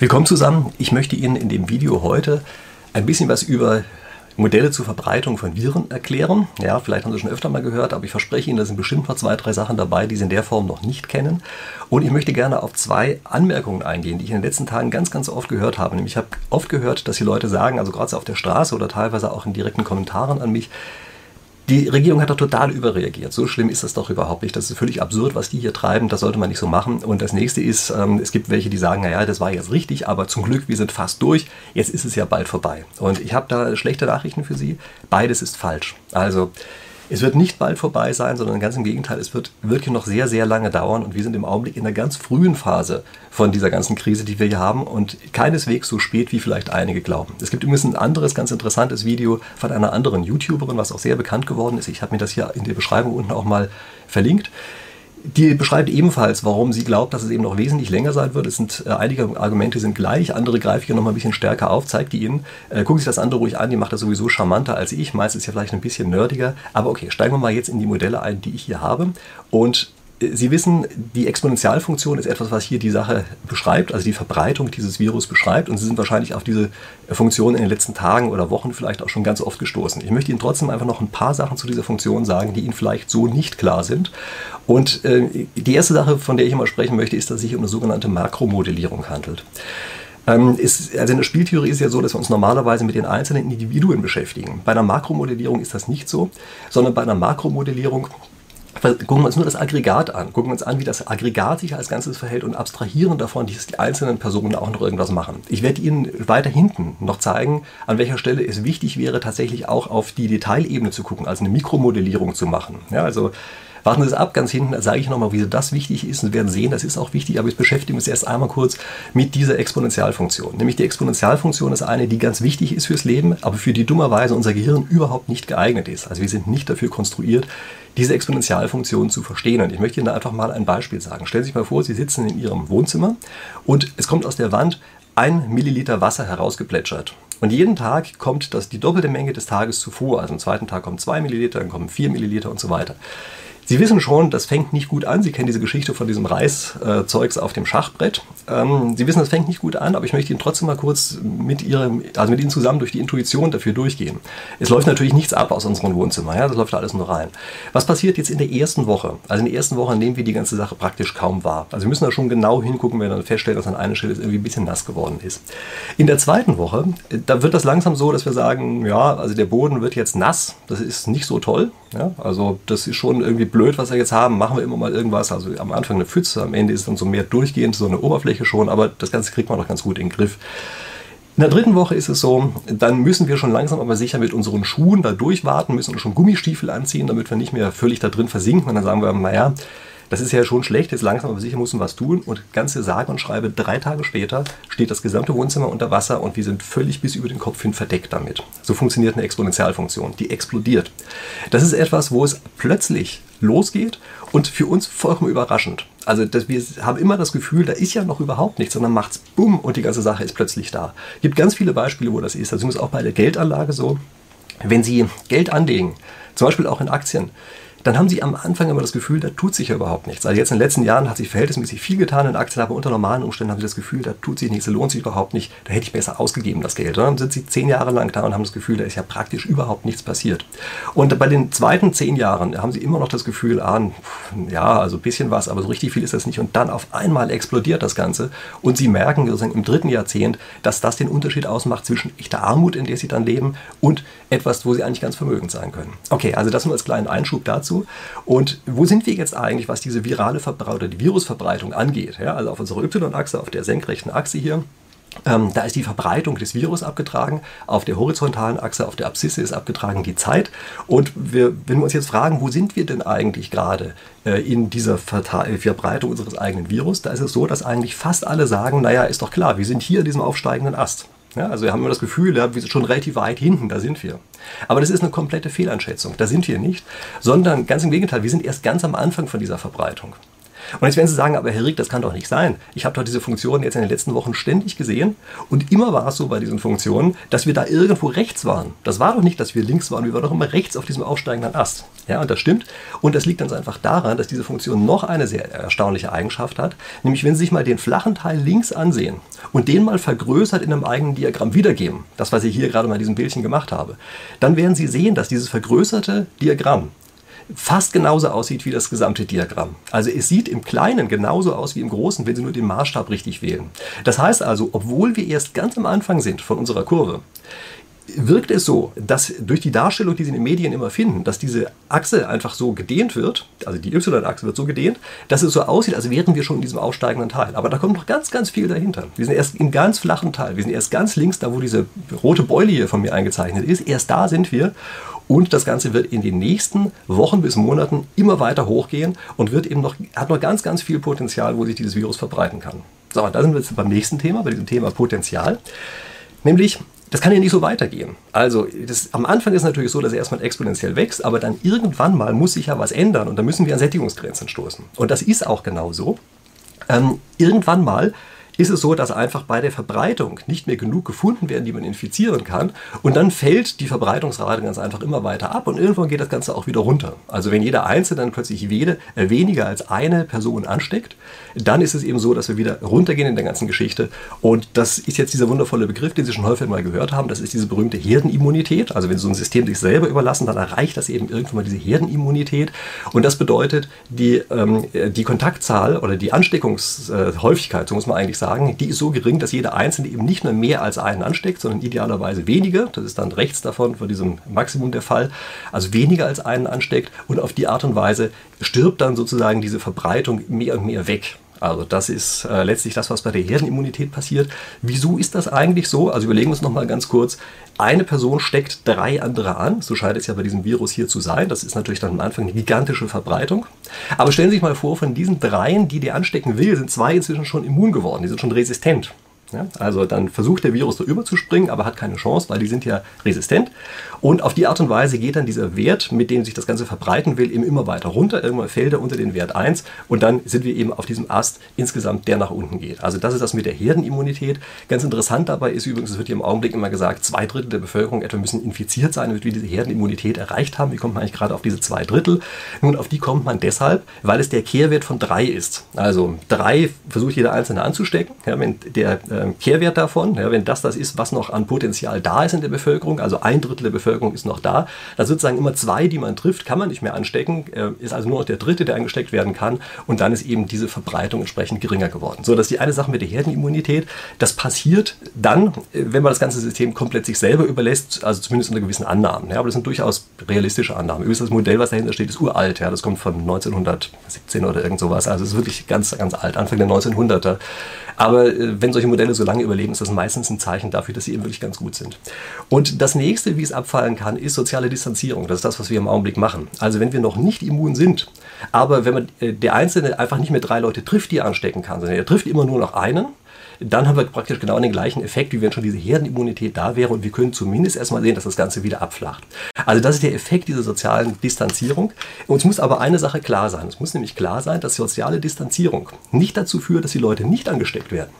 Willkommen zusammen. Ich möchte Ihnen in dem Video heute ein bisschen was über Modelle zur Verbreitung von Viren erklären. Ja, vielleicht haben Sie schon öfter mal gehört, aber ich verspreche Ihnen, da sind bestimmt noch zwei, drei Sachen dabei, die Sie in der Form noch nicht kennen. Und ich möchte gerne auf zwei Anmerkungen eingehen, die ich in den letzten Tagen ganz, ganz oft gehört habe. Nämlich ich habe oft gehört, dass die Leute sagen, also gerade auf der Straße oder teilweise auch in direkten Kommentaren an mich, die Regierung hat doch total überreagiert. So schlimm ist das doch überhaupt nicht. Das ist völlig absurd, was die hier treiben. Das sollte man nicht so machen. Und das nächste ist, ähm, es gibt welche, die sagen, naja, das war jetzt richtig, aber zum Glück, wir sind fast durch. Jetzt ist es ja bald vorbei. Und ich habe da schlechte Nachrichten für Sie. Beides ist falsch. Also, es wird nicht bald vorbei sein, sondern ganz im Gegenteil, es wird wirklich noch sehr, sehr lange dauern und wir sind im Augenblick in der ganz frühen Phase von dieser ganzen Krise, die wir hier haben und keineswegs so spät, wie vielleicht einige glauben. Es gibt übrigens ein anderes ganz interessantes Video von einer anderen YouTuberin, was auch sehr bekannt geworden ist. Ich habe mir das hier in der Beschreibung unten auch mal verlinkt. Die beschreibt ebenfalls, warum sie glaubt, dass es eben noch wesentlich länger sein wird. Es sind äh, einige Argumente sind gleich, andere greife ich noch mal ein bisschen stärker auf, zeigt die Ihnen. Äh, gucken Sie das andere ruhig an, die macht das sowieso charmanter als ich. Meist ist ja vielleicht ein bisschen nerdiger, aber okay, steigen wir mal jetzt in die Modelle ein, die ich hier habe und Sie wissen, die Exponentialfunktion ist etwas, was hier die Sache beschreibt, also die Verbreitung dieses Virus beschreibt. Und Sie sind wahrscheinlich auf diese Funktion in den letzten Tagen oder Wochen vielleicht auch schon ganz oft gestoßen. Ich möchte Ihnen trotzdem einfach noch ein paar Sachen zu dieser Funktion sagen, die Ihnen vielleicht so nicht klar sind. Und äh, die erste Sache, von der ich immer sprechen möchte, ist, dass es sich um eine sogenannte Makromodellierung handelt. Ähm, ist, also in der Spieltheorie ist es ja so, dass wir uns normalerweise mit den einzelnen Individuen beschäftigen. Bei einer Makromodellierung ist das nicht so, sondern bei einer Makromodellierung Gucken wir uns nur das Aggregat an. Gucken wir uns an, wie das Aggregat sich als Ganzes verhält und abstrahieren davon, dass die einzelnen Personen auch noch irgendwas machen. Ich werde Ihnen weiter hinten noch zeigen, an welcher Stelle es wichtig wäre, tatsächlich auch auf die Detailebene zu gucken, also eine Mikromodellierung zu machen. Ja, also Warten Sie es ab, ganz hinten sage ich nochmal, wieso das wichtig ist. Und werden sehen, das ist auch wichtig, aber ich beschäftige mich erst einmal kurz mit dieser Exponentialfunktion. Nämlich die Exponentialfunktion ist eine, die ganz wichtig ist fürs Leben, aber für die dummerweise unser Gehirn überhaupt nicht geeignet ist. Also wir sind nicht dafür konstruiert, diese Exponentialfunktion zu verstehen. Und ich möchte Ihnen da einfach mal ein Beispiel sagen. Stellen Sie sich mal vor, Sie sitzen in Ihrem Wohnzimmer und es kommt aus der Wand ein Milliliter Wasser herausgeplätschert. Und jeden Tag kommt das die doppelte Menge des Tages zuvor. Also am zweiten Tag kommen zwei Milliliter, dann kommen vier Milliliter und so weiter. Sie wissen schon, das fängt nicht gut an. Sie kennen diese Geschichte von diesem Reißzeugs auf dem Schachbrett. Ähm, Sie wissen, das fängt nicht gut an, aber ich möchte Ihnen trotzdem mal kurz mit, Ihrem, also mit Ihnen zusammen durch die Intuition dafür durchgehen. Es läuft natürlich nichts ab aus unserem Wohnzimmer, ja? das läuft alles nur rein. Was passiert jetzt in der ersten Woche? Also in der ersten Woche nehmen wir die ganze Sache praktisch kaum wahr. Also wir müssen da schon genau hingucken, wenn wir dann feststellen, dass an einer Stelle irgendwie ein bisschen nass geworden ist. In der zweiten Woche, da wird das langsam so, dass wir sagen, ja, also der Boden wird jetzt nass, das ist nicht so toll. Ja? Also das ist schon irgendwie blöd blöd, was wir jetzt haben, machen wir immer mal irgendwas. Also am Anfang eine Pfütze, am Ende ist dann so mehr durchgehend, so eine Oberfläche schon, aber das Ganze kriegt man doch ganz gut in den Griff. In der dritten Woche ist es so, dann müssen wir schon langsam aber sicher mit unseren Schuhen da durchwarten, müssen schon Gummistiefel anziehen, damit wir nicht mehr völlig da drin versinken. Und dann sagen wir, naja, das ist ja schon schlecht, jetzt langsam aber sicher müssen wir was tun. Und ganze sage und schreibe, drei Tage später steht das gesamte Wohnzimmer unter Wasser und wir sind völlig bis über den Kopf hin verdeckt damit. So funktioniert eine Exponentialfunktion, die explodiert. Das ist etwas, wo es plötzlich losgeht und für uns vollkommen überraschend. Also das, wir haben immer das Gefühl, da ist ja noch überhaupt nichts, sondern macht's bumm und die ganze Sache ist plötzlich da. Es gibt ganz viele Beispiele, wo das ist. Also ist auch bei der Geldanlage so. Wenn Sie Geld anlegen, zum Beispiel auch in Aktien, dann haben sie am Anfang immer das Gefühl, da tut sich ja überhaupt nichts. Also jetzt in den letzten Jahren hat sich verhältnismäßig viel getan in Aktien, aber unter normalen Umständen haben sie das Gefühl, da tut sich nichts, da lohnt sich überhaupt nicht, da hätte ich besser ausgegeben das Geld. Und dann sind sie zehn Jahre lang da und haben das Gefühl, da ist ja praktisch überhaupt nichts passiert. Und bei den zweiten zehn Jahren haben sie immer noch das Gefühl, ah, ja, also ein bisschen was, aber so richtig viel ist das nicht. Und dann auf einmal explodiert das Ganze und sie merken sozusagen im dritten Jahrzehnt, dass das den Unterschied ausmacht zwischen echter Armut, in der sie dann leben, und etwas, wo sie eigentlich ganz vermögend sein können. Okay, also das nur als kleinen Einschub dazu dazu. Und wo sind wir jetzt eigentlich, was diese virale Verbreitung oder die Virusverbreitung angeht? Ja, also auf unserer Y-Achse, auf der senkrechten Achse hier. Ähm, da ist die Verbreitung des Virus abgetragen, auf der horizontalen Achse, auf der Abszisse ist abgetragen die Zeit. Und wir, wenn wir uns jetzt fragen, wo sind wir denn eigentlich gerade äh, in dieser Verta Verbreitung unseres eigenen Virus, da ist es so, dass eigentlich fast alle sagen, naja, ist doch klar, wir sind hier in diesem aufsteigenden Ast. Ja, also wir haben immer das Gefühl, ja, wir sind schon relativ weit hinten, da sind wir. Aber das ist eine komplette Fehleinschätzung, da sind wir nicht, sondern ganz im Gegenteil, wir sind erst ganz am Anfang von dieser Verbreitung. Und jetzt werden Sie sagen, aber Herr Rieck, das kann doch nicht sein. Ich habe doch diese Funktionen jetzt in den letzten Wochen ständig gesehen und immer war es so bei diesen Funktionen, dass wir da irgendwo rechts waren. Das war doch nicht, dass wir links waren, wir waren doch immer rechts auf diesem aufsteigenden Ast. Ja, und das stimmt. Und das liegt ganz einfach daran, dass diese Funktion noch eine sehr erstaunliche Eigenschaft hat, nämlich wenn Sie sich mal den flachen Teil links ansehen und den mal vergrößert in einem eigenen Diagramm wiedergeben, das was ich hier gerade mal in diesem Bildchen gemacht habe, dann werden Sie sehen, dass dieses vergrößerte Diagramm fast genauso aussieht wie das gesamte Diagramm. Also es sieht im Kleinen genauso aus wie im Großen, wenn Sie nur den Maßstab richtig wählen. Das heißt also, obwohl wir erst ganz am Anfang sind von unserer Kurve, wirkt es so, dass durch die Darstellung, die Sie in den Medien immer finden, dass diese Achse einfach so gedehnt wird, also die Y-Achse wird so gedehnt, dass es so aussieht, als wären wir schon in diesem aufsteigenden Teil. Aber da kommt noch ganz, ganz viel dahinter. Wir sind erst im ganz flachen Teil. Wir sind erst ganz links, da wo diese rote Beule hier von mir eingezeichnet ist. Erst da sind wir. Und das Ganze wird in den nächsten Wochen bis Monaten immer weiter hochgehen und wird eben noch, hat noch ganz, ganz viel Potenzial, wo sich dieses Virus verbreiten kann. So, da sind wir jetzt beim nächsten Thema, bei diesem Thema Potenzial. Nämlich, das kann ja nicht so weitergehen. Also das, am Anfang ist es natürlich so, dass er erstmal exponentiell wächst, aber dann irgendwann mal muss sich ja was ändern und da müssen wir an Sättigungsgrenzen stoßen. Und das ist auch genau so. Ähm, irgendwann mal ist es so, dass einfach bei der Verbreitung nicht mehr genug gefunden werden, die man infizieren kann. Und dann fällt die Verbreitungsrate ganz einfach immer weiter ab und irgendwann geht das Ganze auch wieder runter. Also wenn jeder Einzelne dann plötzlich wede, äh, weniger als eine Person ansteckt, dann ist es eben so, dass wir wieder runtergehen in der ganzen Geschichte. Und das ist jetzt dieser wundervolle Begriff, den Sie schon häufig mal gehört haben. Das ist diese berühmte Herdenimmunität. Also wenn Sie so ein System sich selber überlassen, dann erreicht das eben irgendwann mal diese Herdenimmunität. Und das bedeutet, die, ähm, die Kontaktzahl oder die Ansteckungshäufigkeit, so muss man eigentlich sagen, sagen, die ist so gering, dass jeder Einzelne eben nicht nur mehr als einen ansteckt, sondern idealerweise weniger. Das ist dann rechts davon, von diesem Maximum der Fall. Also weniger als einen ansteckt und auf die Art und Weise stirbt dann sozusagen diese Verbreitung mehr und mehr weg. Also das ist äh, letztlich das, was bei der Herdenimmunität passiert. Wieso ist das eigentlich so? Also überlegen wir uns nochmal ganz kurz. Eine Person steckt drei andere an. So scheint es ja bei diesem Virus hier zu sein. Das ist natürlich dann am Anfang eine gigantische Verbreitung. Aber stellen Sie sich mal vor, von diesen dreien, die der anstecken will, sind zwei inzwischen schon immun geworden. Die sind schon resistent. Ja, also dann versucht der Virus da überzuspringen, aber hat keine Chance, weil die sind ja resistent. Und auf die Art und Weise geht dann dieser Wert, mit dem sich das Ganze verbreiten will, eben immer weiter runter. Irgendwann fällt er unter den Wert 1 und dann sind wir eben auf diesem Ast insgesamt, der nach unten geht. Also das ist das mit der Herdenimmunität. Ganz interessant dabei ist übrigens, es wird hier im Augenblick immer gesagt, zwei Drittel der Bevölkerung etwa müssen infiziert sein, damit wir diese Herdenimmunität erreicht haben. Wie kommt man eigentlich gerade auf diese zwei Drittel? Nun, auf die kommt man deshalb, weil es der Kehrwert von drei ist. Also drei versucht jeder Einzelne anzustecken. Ja, wenn der äh, äh, Kehrwert davon, ja, wenn das das ist, was noch an Potenzial da ist in der Bevölkerung, also ein Drittel der Bevölkerung ist noch da, dann sozusagen immer zwei, die man trifft, kann man nicht mehr anstecken, äh, ist also nur noch der dritte, der angesteckt werden kann und dann ist eben diese Verbreitung entsprechend geringer geworden. So, das ist die eine Sache mit der Herdenimmunität. Das passiert dann, äh, wenn man das ganze System komplett sich selber überlässt, also zumindest unter gewissen Annahmen. Ja, aber das sind durchaus realistische Annahmen. Übrigens, das Modell, was dahinter steht, ist uralt. Ja, das kommt von 1917 oder irgend sowas. Also es ist wirklich ganz, ganz alt, Anfang der 1900er. Aber äh, wenn solche Modelle so lange überleben, ist das meistens ein Zeichen dafür, dass sie eben wirklich ganz gut sind. Und das nächste, wie es abfallen kann, ist soziale Distanzierung. Das ist das, was wir im Augenblick machen. Also wenn wir noch nicht immun sind, aber wenn man äh, der Einzelne einfach nicht mehr drei Leute trifft, die er anstecken kann, sondern er trifft immer nur noch einen, dann haben wir praktisch genau den gleichen Effekt, wie wenn schon diese Herdenimmunität da wäre und wir können zumindest erstmal sehen, dass das Ganze wieder abflacht. Also das ist der Effekt dieser sozialen Distanzierung. Uns muss aber eine Sache klar sein. Es muss nämlich klar sein, dass soziale Distanzierung nicht dazu führt, dass die Leute nicht angesteckt werden,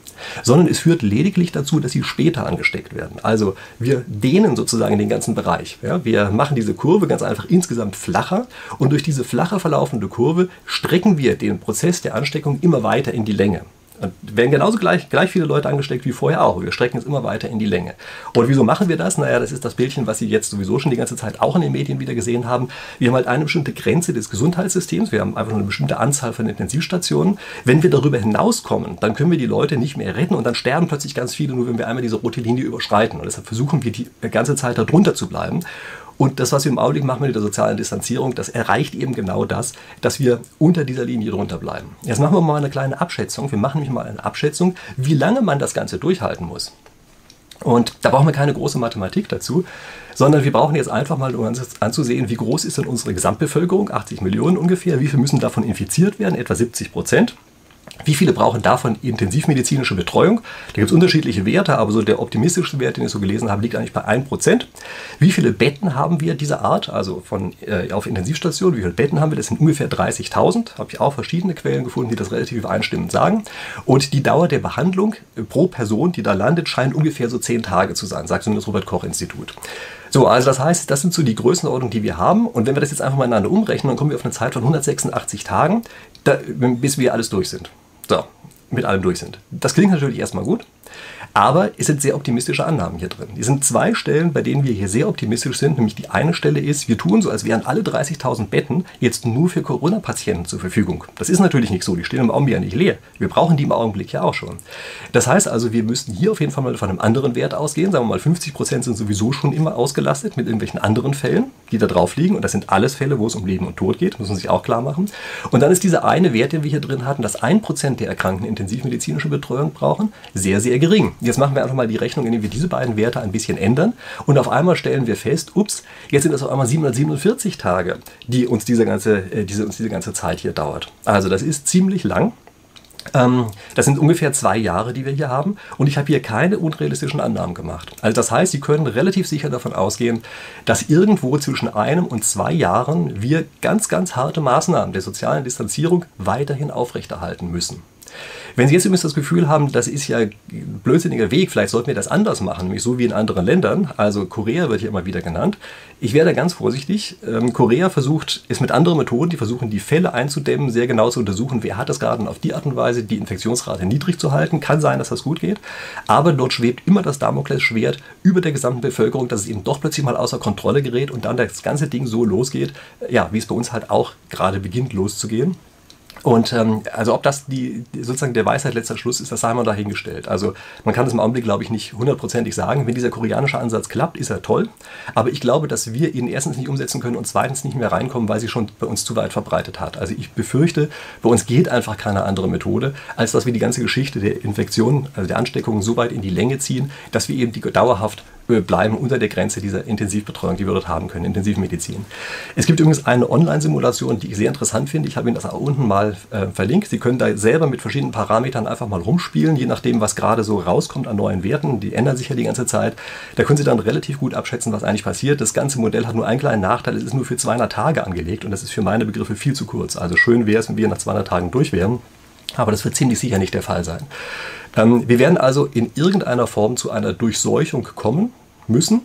sondern es führt lediglich dazu, dass sie später angesteckt werden. Also wir dehnen sozusagen den ganzen Bereich. Ja, wir machen diese Kurve ganz einfach insgesamt flacher und durch diese flacher verlaufende Kurve strecken wir den Prozess der Ansteckung immer weiter in die Länge. Und werden genauso gleich, gleich viele Leute angesteckt wie vorher auch. Wir strecken es immer weiter in die Länge. Und wieso machen wir das? Naja, das ist das Bildchen, was Sie jetzt sowieso schon die ganze Zeit auch in den Medien wieder gesehen haben. Wir haben halt eine bestimmte Grenze des Gesundheitssystems. Wir haben einfach nur eine bestimmte Anzahl von Intensivstationen. Wenn wir darüber hinauskommen, dann können wir die Leute nicht mehr retten und dann sterben plötzlich ganz viele, nur wenn wir einmal diese rote Linie überschreiten. Und deshalb versuchen wir die ganze Zeit darunter zu bleiben. Und das, was wir im Augenblick machen mit der sozialen Distanzierung, das erreicht eben genau das, dass wir unter dieser Linie drunter bleiben. Jetzt machen wir mal eine kleine Abschätzung. Wir machen nämlich mal eine Abschätzung, wie lange man das Ganze durchhalten muss. Und da brauchen wir keine große Mathematik dazu, sondern wir brauchen jetzt einfach mal, um uns anzusehen, wie groß ist denn unsere Gesamtbevölkerung, 80 Millionen ungefähr, wie viel müssen davon infiziert werden, etwa 70 Prozent. Wie viele brauchen davon intensivmedizinische Betreuung? Da gibt es unterschiedliche Werte, aber so der optimistischste Wert, den ich so gelesen habe, liegt eigentlich bei 1%. Wie viele Betten haben wir dieser Art, also von, äh, auf Intensivstationen? Wie viele Betten haben wir? Das sind ungefähr 30.000. Habe ich auch verschiedene Quellen gefunden, die das relativ übereinstimmend sagen. Und die Dauer der Behandlung pro Person, die da landet, scheint ungefähr so 10 Tage zu sein, sagt so das Robert-Koch-Institut. So, also das heißt, das sind so die Größenordnungen, die wir haben. Und wenn wir das jetzt einfach mal ineinander umrechnen, dann kommen wir auf eine Zeit von 186 Tagen, da, bis wir alles durch sind. So, mit allem durch sind. Das klingt natürlich erstmal gut. Aber es sind sehr optimistische Annahmen hier drin. Die sind zwei Stellen, bei denen wir hier sehr optimistisch sind. Nämlich die eine Stelle ist, wir tun so, als wären alle 30.000 Betten jetzt nur für Corona-Patienten zur Verfügung. Das ist natürlich nicht so. Die stehen im Augenblick ja nicht leer. Wir brauchen die im Augenblick ja auch schon. Das heißt also, wir müssten hier auf jeden Fall mal von einem anderen Wert ausgehen. Sagen wir mal, 50 Prozent sind sowieso schon immer ausgelastet mit irgendwelchen anderen Fällen, die da drauf liegen. Und das sind alles Fälle, wo es um Leben und Tod geht. Muss man sich auch klar machen. Und dann ist dieser eine Wert, den wir hier drin hatten, dass ein Prozent der Erkrankten intensivmedizinische Betreuung brauchen, sehr, sehr gering. Jetzt machen wir einfach mal die Rechnung, indem wir diese beiden Werte ein bisschen ändern. Und auf einmal stellen wir fest, ups, jetzt sind es auf einmal 747 Tage, die uns diese ganze, äh, diese, uns diese ganze Zeit hier dauert. Also das ist ziemlich lang. Ähm, das sind ungefähr zwei Jahre, die wir hier haben. Und ich habe hier keine unrealistischen Annahmen gemacht. Also das heißt, Sie können relativ sicher davon ausgehen, dass irgendwo zwischen einem und zwei Jahren wir ganz, ganz harte Maßnahmen der sozialen Distanzierung weiterhin aufrechterhalten müssen. Wenn Sie jetzt übrigens das Gefühl haben, das ist ja ein blödsinniger Weg, vielleicht sollten wir das anders machen, nämlich so wie in anderen Ländern, also Korea wird hier immer wieder genannt. Ich wäre da ganz vorsichtig. Ähm, Korea versucht, ist mit anderen Methoden, die versuchen, die Fälle einzudämmen, sehr genau zu untersuchen, wer hat das gerade und auf die Art und Weise die Infektionsrate niedrig zu halten. Kann sein, dass das gut geht, aber dort schwebt immer das Damoklesschwert über der gesamten Bevölkerung, dass es eben doch plötzlich mal außer Kontrolle gerät und dann das ganze Ding so losgeht, ja, wie es bei uns halt auch gerade beginnt loszugehen. Und ähm, also ob das die, sozusagen der Weisheit letzter Schluss ist, das sei mal dahingestellt. Also man kann das im Augenblick, glaube ich, nicht hundertprozentig sagen. Wenn dieser koreanische Ansatz klappt, ist er toll. Aber ich glaube, dass wir ihn erstens nicht umsetzen können und zweitens nicht mehr reinkommen, weil sie schon bei uns zu weit verbreitet hat. Also ich befürchte, bei uns geht einfach keine andere Methode, als dass wir die ganze Geschichte der Infektion, also der Ansteckung so weit in die Länge ziehen, dass wir eben die dauerhaft bleiben unter der Grenze dieser Intensivbetreuung, die wir dort haben können, Intensivmedizin. Es gibt übrigens eine Online-Simulation, die ich sehr interessant finde. Ich habe Ihnen das auch unten mal äh, verlinkt. Sie können da selber mit verschiedenen Parametern einfach mal rumspielen, je nachdem, was gerade so rauskommt an neuen Werten. Die ändern sich ja die ganze Zeit. Da können Sie dann relativ gut abschätzen, was eigentlich passiert. Das ganze Modell hat nur einen kleinen Nachteil. Es ist nur für 200 Tage angelegt und das ist für meine Begriffe viel zu kurz. Also schön wäre es, wenn wir nach 200 Tagen durch wären. Aber das wird ziemlich sicher nicht der Fall sein. Ähm, wir werden also in irgendeiner Form zu einer Durchseuchung kommen müssen.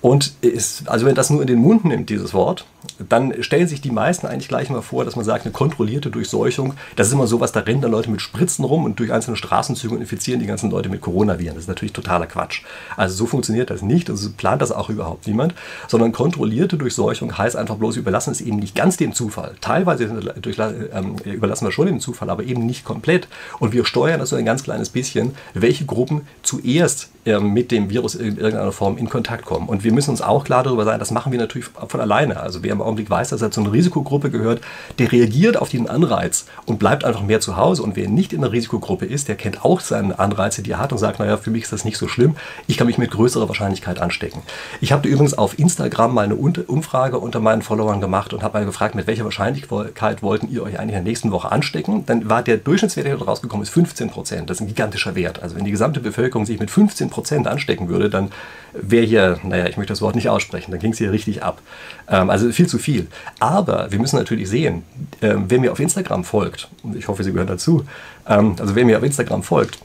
Und ist, also wenn das nur in den Mund nimmt, dieses Wort, dann stellen sich die meisten eigentlich gleich mal vor, dass man sagt, eine kontrollierte Durchseuchung, das ist immer sowas, da rennen dann Leute mit Spritzen rum und durch einzelne Straßenzüge und infizieren die ganzen Leute mit Coronaviren. Das ist natürlich totaler Quatsch. Also so funktioniert das nicht, also plant das auch überhaupt niemand, sondern kontrollierte Durchseuchung heißt einfach bloß, überlassen es eben nicht ganz dem Zufall. Teilweise ähm, überlassen wir schon dem Zufall, aber eben nicht komplett. Und wir steuern das so ein ganz kleines bisschen, welche Gruppen zuerst ähm, mit dem Virus in irgendeiner Form in Kontakt kommen. Und wir müssen uns auch klar darüber sein, das machen wir natürlich von alleine. Also wer im Augenblick weiß, dass er zu einer Risikogruppe gehört, der reagiert auf diesen Anreiz und bleibt einfach mehr zu Hause. Und wer nicht in der Risikogruppe ist, der kennt auch seine Anreize, die er hat und sagt, naja, für mich ist das nicht so schlimm, ich kann mich mit größerer Wahrscheinlichkeit anstecken. Ich habe übrigens auf Instagram mal eine Umfrage unter meinen Followern gemacht und habe mal gefragt, mit welcher Wahrscheinlichkeit wollten ihr euch eigentlich in der nächsten Woche anstecken. Dann war der Durchschnittswert, der dort rausgekommen ist, 15 Prozent. Das ist ein gigantischer Wert. Also wenn die gesamte Bevölkerung sich mit 15 Prozent anstecken würde, dann wäre hier, naja, ich möchte das Wort nicht aussprechen, dann ging es hier richtig ab. Ähm, also viel zu viel. Aber wir müssen natürlich sehen, ähm, wer mir auf Instagram folgt, und ich hoffe, Sie gehören dazu, ähm, also wer mir auf Instagram folgt,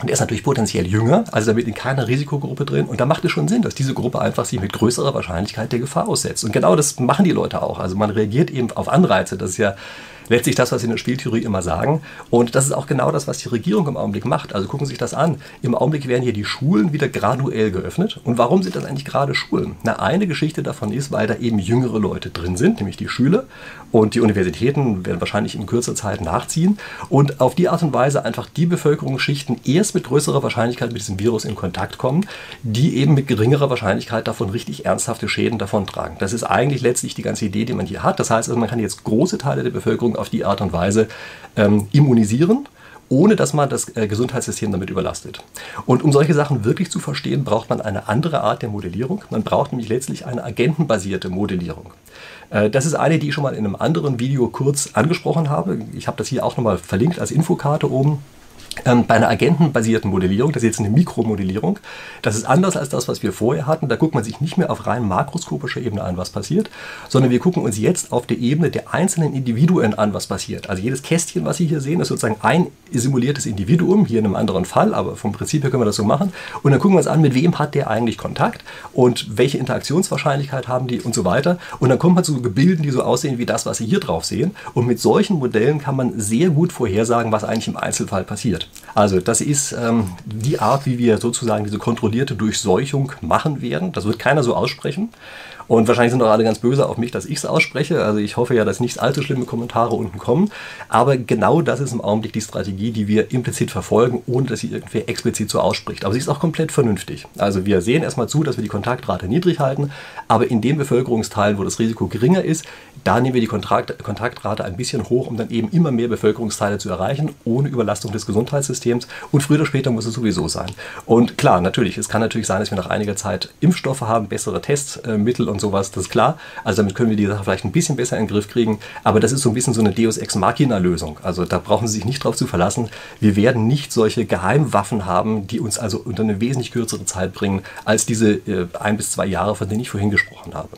und er ist natürlich potenziell jünger, also damit in keiner Risikogruppe drin. Und da macht es schon Sinn, dass diese Gruppe einfach sich mit größerer Wahrscheinlichkeit der Gefahr aussetzt. Und genau das machen die Leute auch. Also man reagiert eben auf Anreize. Das ist ja letztlich das, was sie in der Spieltheorie immer sagen. Und das ist auch genau das, was die Regierung im Augenblick macht. Also gucken Sie sich das an. Im Augenblick werden hier die Schulen wieder graduell geöffnet. Und warum sind das eigentlich gerade Schulen? Na, eine Geschichte davon ist, weil da eben jüngere Leute drin sind, nämlich die Schüler. Und die Universitäten werden wahrscheinlich in kürzer Zeit nachziehen. Und auf die Art und Weise einfach die Bevölkerungsschichten erst mit größerer Wahrscheinlichkeit mit diesem Virus in Kontakt kommen, die eben mit geringerer Wahrscheinlichkeit davon richtig ernsthafte Schäden davontragen. Das ist eigentlich letztlich die ganze Idee, die man hier hat. Das heißt also, man kann jetzt große Teile der Bevölkerung auf die Art und Weise ähm, immunisieren ohne dass man das äh, Gesundheitssystem damit überlastet. Und um solche Sachen wirklich zu verstehen, braucht man eine andere Art der Modellierung. Man braucht nämlich letztlich eine agentenbasierte Modellierung. Äh, das ist eine, die ich schon mal in einem anderen Video kurz angesprochen habe. Ich habe das hier auch nochmal verlinkt als Infokarte oben. Ähm, bei einer agentenbasierten Modellierung, das ist jetzt eine Mikromodellierung, das ist anders als das, was wir vorher hatten. Da guckt man sich nicht mehr auf rein makroskopischer Ebene an, was passiert, sondern wir gucken uns jetzt auf der Ebene der einzelnen Individuen an, was passiert. Also jedes Kästchen, was Sie hier sehen, ist sozusagen ein simuliertes Individuum, hier in einem anderen Fall, aber vom Prinzip her können wir das so machen. Und dann gucken wir uns an, mit wem hat der eigentlich Kontakt und welche Interaktionswahrscheinlichkeit haben die und so weiter. Und dann kommt man zu Gebilden, die so aussehen wie das, was Sie hier drauf sehen. Und mit solchen Modellen kann man sehr gut vorhersagen, was eigentlich im Einzelfall passiert. Also das ist ähm, die Art, wie wir sozusagen diese kontrollierte Durchseuchung machen werden. Das wird keiner so aussprechen. Und wahrscheinlich sind auch alle ganz böse auf mich, dass ich es ausspreche. Also ich hoffe ja, dass nicht allzu schlimme Kommentare unten kommen. Aber genau das ist im Augenblick die Strategie, die wir implizit verfolgen, ohne dass sie irgendwer explizit so ausspricht. Aber sie ist auch komplett vernünftig. Also wir sehen erstmal zu, dass wir die Kontaktrate niedrig halten. Aber in den Bevölkerungsteilen, wo das Risiko geringer ist, da nehmen wir die Kontrakt Kontaktrate ein bisschen hoch, um dann eben immer mehr Bevölkerungsteile zu erreichen, ohne Überlastung des Gesundheitssystems. Und früher oder später muss es sowieso sein. Und klar, natürlich, es kann natürlich sein, dass wir nach einiger Zeit Impfstoffe haben, bessere Testmittel und und sowas, das ist klar. Also damit können wir die Sache vielleicht ein bisschen besser in den Griff kriegen. Aber das ist so ein bisschen so eine Deus Ex Machina-Lösung. Also da brauchen Sie sich nicht drauf zu verlassen. Wir werden nicht solche Geheimwaffen haben, die uns also unter eine wesentlich kürzere Zeit bringen, als diese äh, ein bis zwei Jahre, von denen ich vorhin gesprochen habe.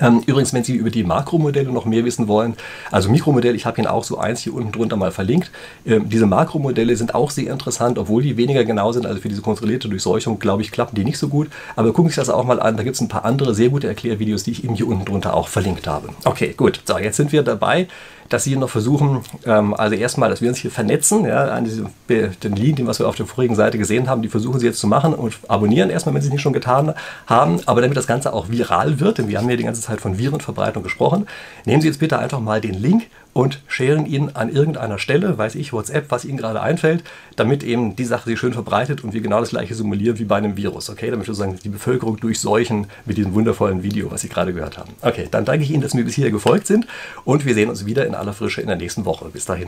Ähm, übrigens, wenn Sie über die Makromodelle noch mehr wissen wollen, also Mikromodell, ich habe Ihnen auch so eins hier unten drunter mal verlinkt. Ähm, diese Makromodelle sind auch sehr interessant, obwohl die weniger genau sind. Also für diese kontrollierte Durchseuchung, glaube ich, klappen die nicht so gut. Aber gucken Sie sich das auch mal an. Da gibt es ein paar andere sehr gute Erklärvideos, die ich Ihnen hier unten drunter auch verlinkt habe. Okay, gut. So, jetzt sind wir dabei dass sie noch versuchen, ähm, also erstmal, dass wir uns hier vernetzen, ja, an diesem, den Linien, was wir auf der vorigen Seite gesehen haben, die versuchen sie jetzt zu machen und abonnieren erstmal, wenn sie es nicht schon getan haben, aber damit das Ganze auch viral wird, denn wir haben ja die ganze Zeit von Virenverbreitung gesprochen, nehmen Sie jetzt bitte einfach mal den Link und scheren ihn an irgendeiner Stelle, weiß ich, WhatsApp, was Ihnen gerade einfällt, damit eben die Sache sich schön verbreitet und wir genau das gleiche simulieren wie bei einem Virus, okay? Damit wir sozusagen die Bevölkerung durchseuchen mit diesem wundervollen Video, was Sie gerade gehört haben. Okay, dann danke ich Ihnen, dass Sie mir bis hier gefolgt sind und wir sehen uns wieder in aller Frische in der nächsten Woche. Bis dahin.